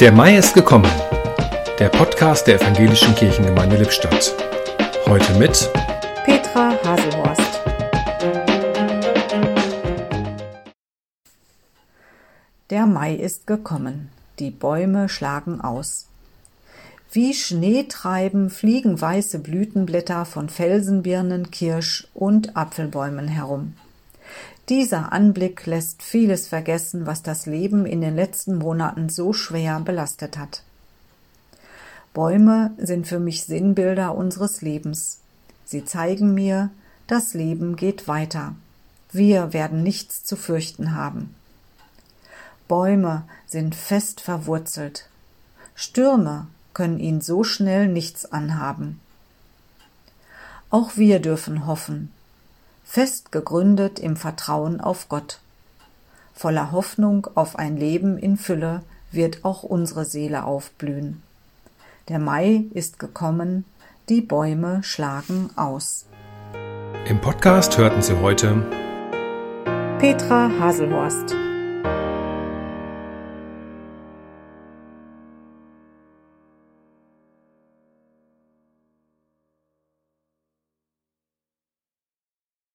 Der Mai ist gekommen. Der Podcast der Evangelischen Kirchengemeinde Lippstadt. Heute mit Petra Haselhorst. Der Mai ist gekommen. Die Bäume schlagen aus. Wie Schneetreiben fliegen weiße Blütenblätter von Felsenbirnen, Kirsch und Apfelbäumen herum. Dieser Anblick lässt vieles vergessen, was das Leben in den letzten Monaten so schwer belastet hat. Bäume sind für mich Sinnbilder unseres Lebens. Sie zeigen mir, das Leben geht weiter. Wir werden nichts zu fürchten haben. Bäume sind fest verwurzelt. Stürme können ihn so schnell nichts anhaben. Auch wir dürfen hoffen, fest gegründet im Vertrauen auf Gott. Voller Hoffnung auf ein Leben in Fülle wird auch unsere Seele aufblühen. Der Mai ist gekommen, die Bäume schlagen aus. Im Podcast hörten Sie heute Petra Haselhorst